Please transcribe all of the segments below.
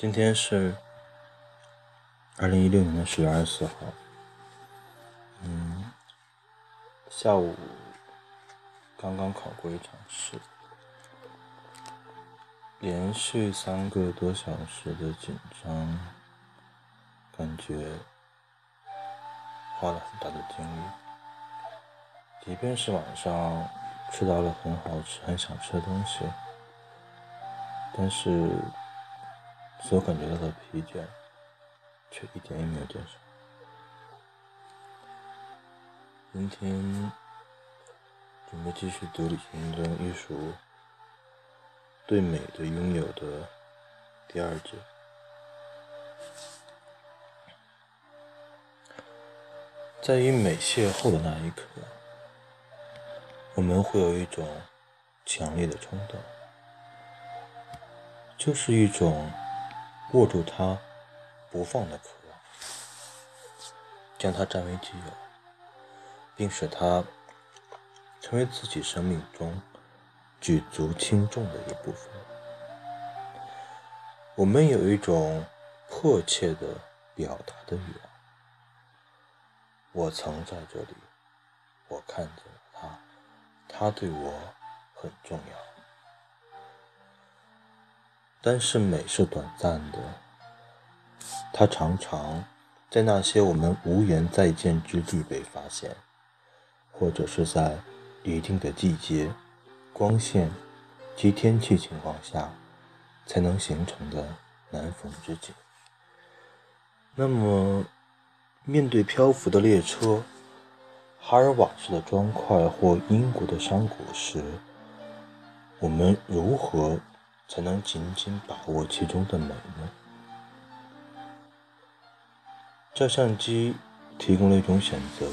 今天是二零一六年的十月二十四号，嗯，下午刚刚考过一场试，连续三个多小时的紧张，感觉花了很大的精力。即便是晚上吃到了很好吃、很想吃的东西，但是。所感觉到的疲倦，却一点也没有减少。今天准备继续读李清东艺术《对美的拥有》的第二节。在与美邂逅的那一刻，我们会有一种强烈的冲动，就是一种。握住他不放的渴望，将它占为己有，并使它成为自己生命中举足轻重的一部分。我们有一种迫切的表达的欲望。我曾在这里，我看见了他，他对我很重要。但是美是短暂的，它常常在那些我们无缘再见之地被发现，或者是在一定的季节、光线及天气情况下才能形成的难逢之景。那么，面对漂浮的列车、哈尔瓦式的砖块或英国的山谷时，我们如何？才能紧紧把握其中的美呢？照相机提供了一种选择，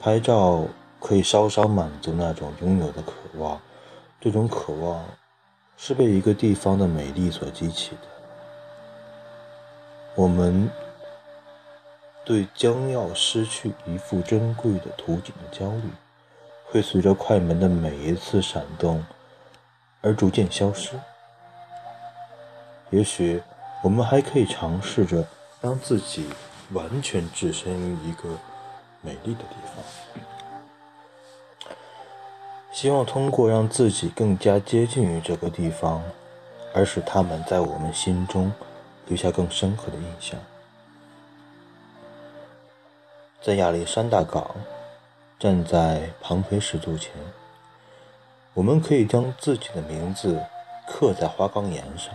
拍照可以稍稍满足那种拥有的渴望。这种渴望是被一个地方的美丽所激起的。我们对将要失去一幅珍贵的图景的焦虑，会随着快门的每一次闪动。而逐渐消失。也许我们还可以尝试着让自己完全置身于一个美丽的地方，希望通过让自己更加接近于这个地方，而使他们在我们心中留下更深刻的印象。在亚历山大港，站在庞培石柱前。我们可以将自己的名字刻在花岗岩上，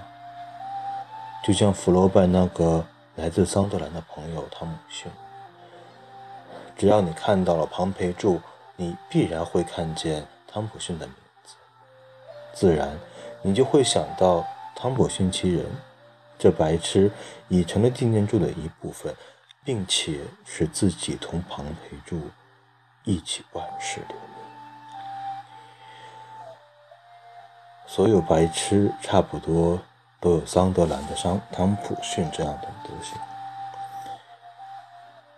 就像弗罗拜那个来自桑德兰的朋友汤姆逊。只要你看到了庞培柱，你必然会看见汤普逊的名字，自然你就会想到汤普逊其人。这白痴已成了纪念柱的一部分，并且使自己同庞培柱一起万世留名。所有白痴差不多都有桑德兰的桑汤普逊这样的德行。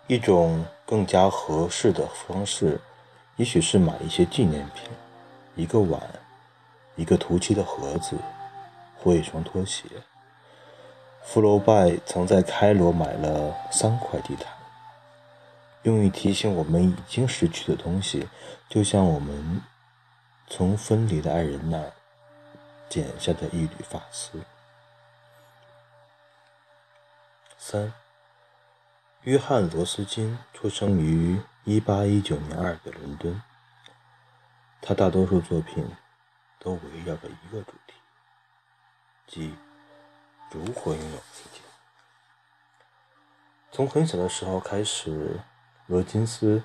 一种更加合适的方式，也许是买一些纪念品，一个碗，一个涂漆的盒子，或一双拖鞋。福楼拜曾在开罗买了三块地毯，用于提醒我们已经失去的东西，就像我们从分离的爱人那儿。剪下的一缕发丝。三，约翰·罗斯金出生于一八一九年二月伦敦。他大多数作品都围绕着一个主题，即如何拥有自己。从很小的时候开始，罗金斯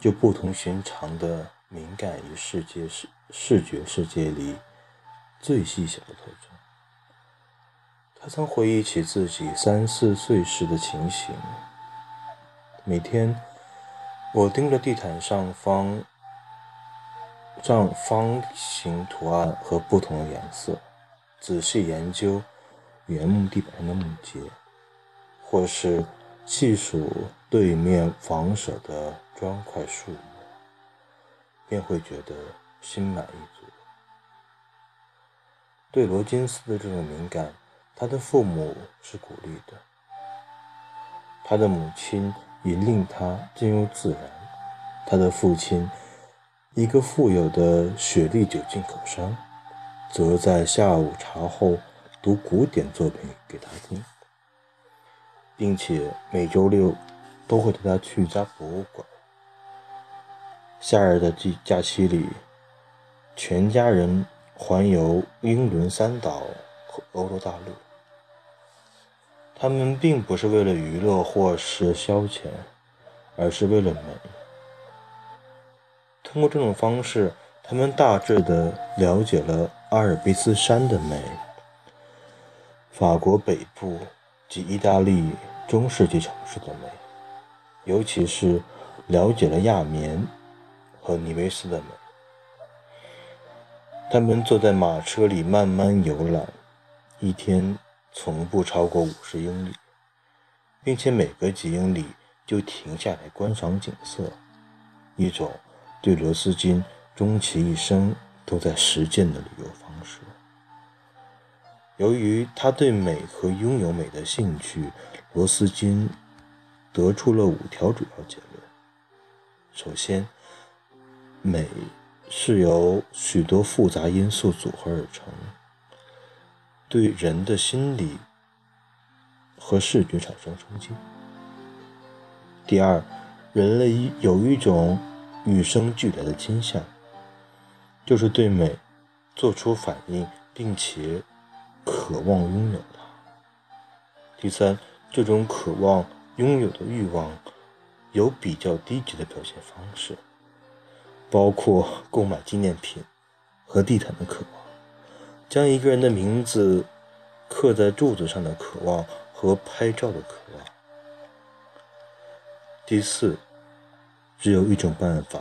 就不同寻常的敏感于世界视视觉世界里。最细小的特征。他曾回忆起自己三四岁时的情形。每天，我盯着地毯上方上方形图案和不同的颜色，仔细研究原木地板上的木结，或是细数对面房舍的砖块数目，便会觉得心满意足。对罗金斯的这种敏感，他的父母是鼓励的，他的母亲引领他进入自然，他的父亲，一个富有的雪莉酒进口商，则在下午茶后读古典作品给他听，并且每周六都会带他去一家博物馆。夏日的季假期里，全家人环游英伦三岛和欧洲大陆。他们并不是为了娱乐或是消遣，而是为了美。通过这种方式，他们大致的了解了阿尔卑斯山的美、法国北部及意大利中世纪城市的美，尤其是了解了亚眠和尼维斯的美。他们坐在马车里慢慢游览，一天。从不超过五十英里，并且每隔几英里就停下来观赏景色，一种对罗斯金终其一生都在实践的旅游方式。由于他对美和拥有美的兴趣，罗斯金得出了五条主要结论：首先，美是由许多复杂因素组合而成。对人的心理和视觉产生冲击。第二，人类有一种与生俱来的倾向，就是对美做出反应，并且渴望拥有它。第三，这种渴望拥有的欲望有比较低级的表现方式，包括购买纪念品和地毯的渴望。将一个人的名字刻在柱子上的渴望和拍照的渴望。第四，只有一种办法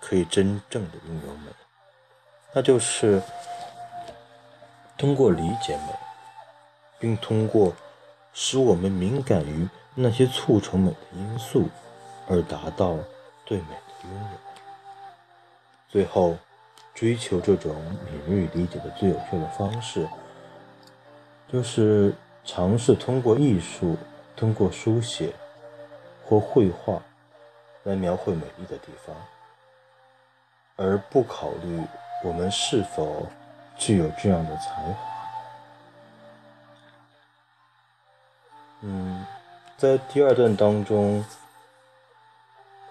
可以真正的拥有美，那就是通过理解美，并通过使我们敏感于那些促成美的因素，而达到对美的拥有。最后。追求这种敏锐理解的最有效的方式，就是尝试通过艺术、通过书写或绘画来描绘美丽的地方，而不考虑我们是否具有这样的才华。嗯，在第二段当中，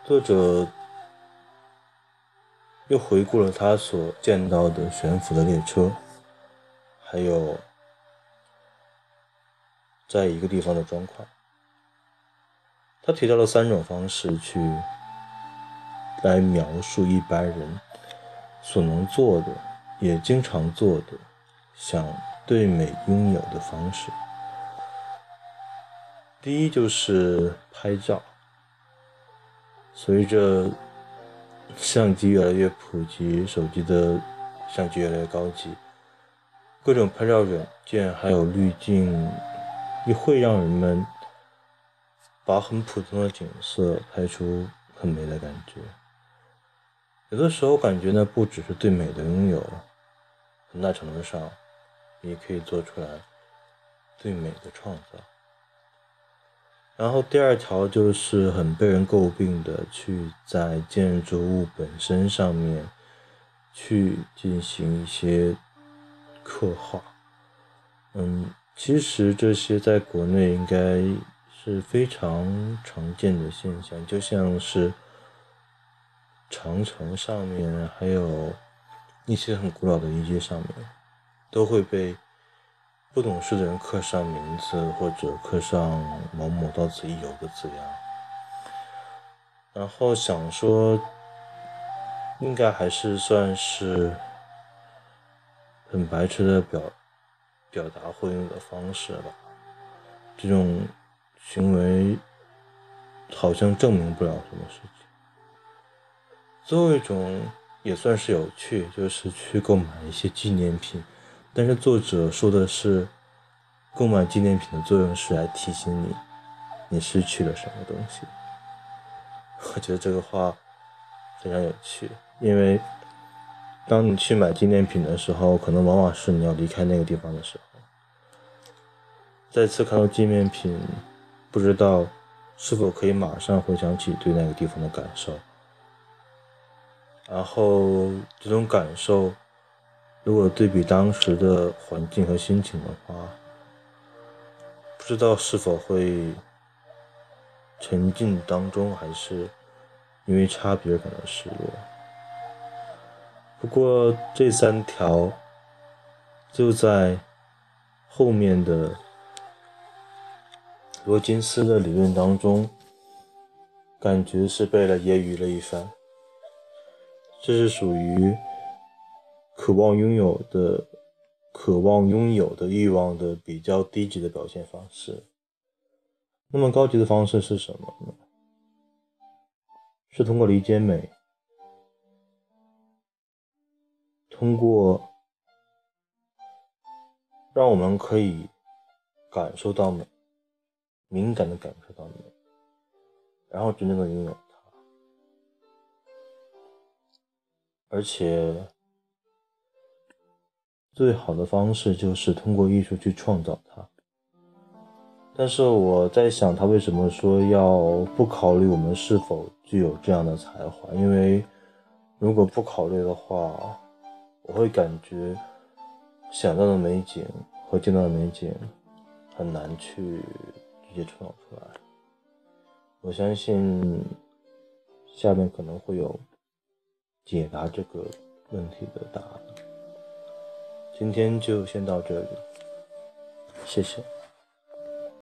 作者。又回顾了他所见到的悬浮的列车，还有在一个地方的砖块。他提到了三种方式去来描述一般人所能做的，也经常做的，想对美拥有的方式。第一就是拍照，随着。相机越来越普及，手机的相机越来越高级，各种拍照软件还有滤镜，也会让人们把很普通的景色拍出很美的感觉。有的时候感觉呢，不只是对美的拥有，很大程度上也可以做出来对美的创造。然后第二条就是很被人诟病的，去在建筑物本身上面去进行一些刻画。嗯，其实这些在国内应该是非常常见的现象，就像是长城上面，还有一些很古老的遗迹上面，都会被。不懂事的人刻上名字，或者刻上某某到此一游的字样，然后想说，应该还是算是很白痴的表表达或用的方式吧。这种行为好像证明不了什么事情。最后一种也算是有趣，就是去购买一些纪念品。但是作者说的是，购买纪念品的作用是来提醒你，你失去了什么东西。我觉得这个话非常有趣，因为当你去买纪念品的时候，可能往往是你要离开那个地方的时候。再次看到纪念品，不知道是否可以马上回想起对那个地方的感受。然后这种感受，如果对比当时的环境和心情的话，不知道是否会沉浸当中，还是因为差别感到失落。不过这三条就在后面的罗金斯的理论当中，感觉是被了揶揄了一番。这是属于渴望拥有的、渴望拥有的欲望的比较低级的表现方式。那么高级的方式是什么呢？是通过理解美，通过让我们可以感受到美，敏感的感受到美，然后真正的拥有它。而且，最好的方式就是通过艺术去创造它。但是我在想，他为什么说要不考虑我们是否具有这样的才华？因为如果不考虑的话，我会感觉想到的美景和见到的美景很难去直接创造出来。我相信下面可能会有。解答这个问题的答案。今天就先到这里，谢谢。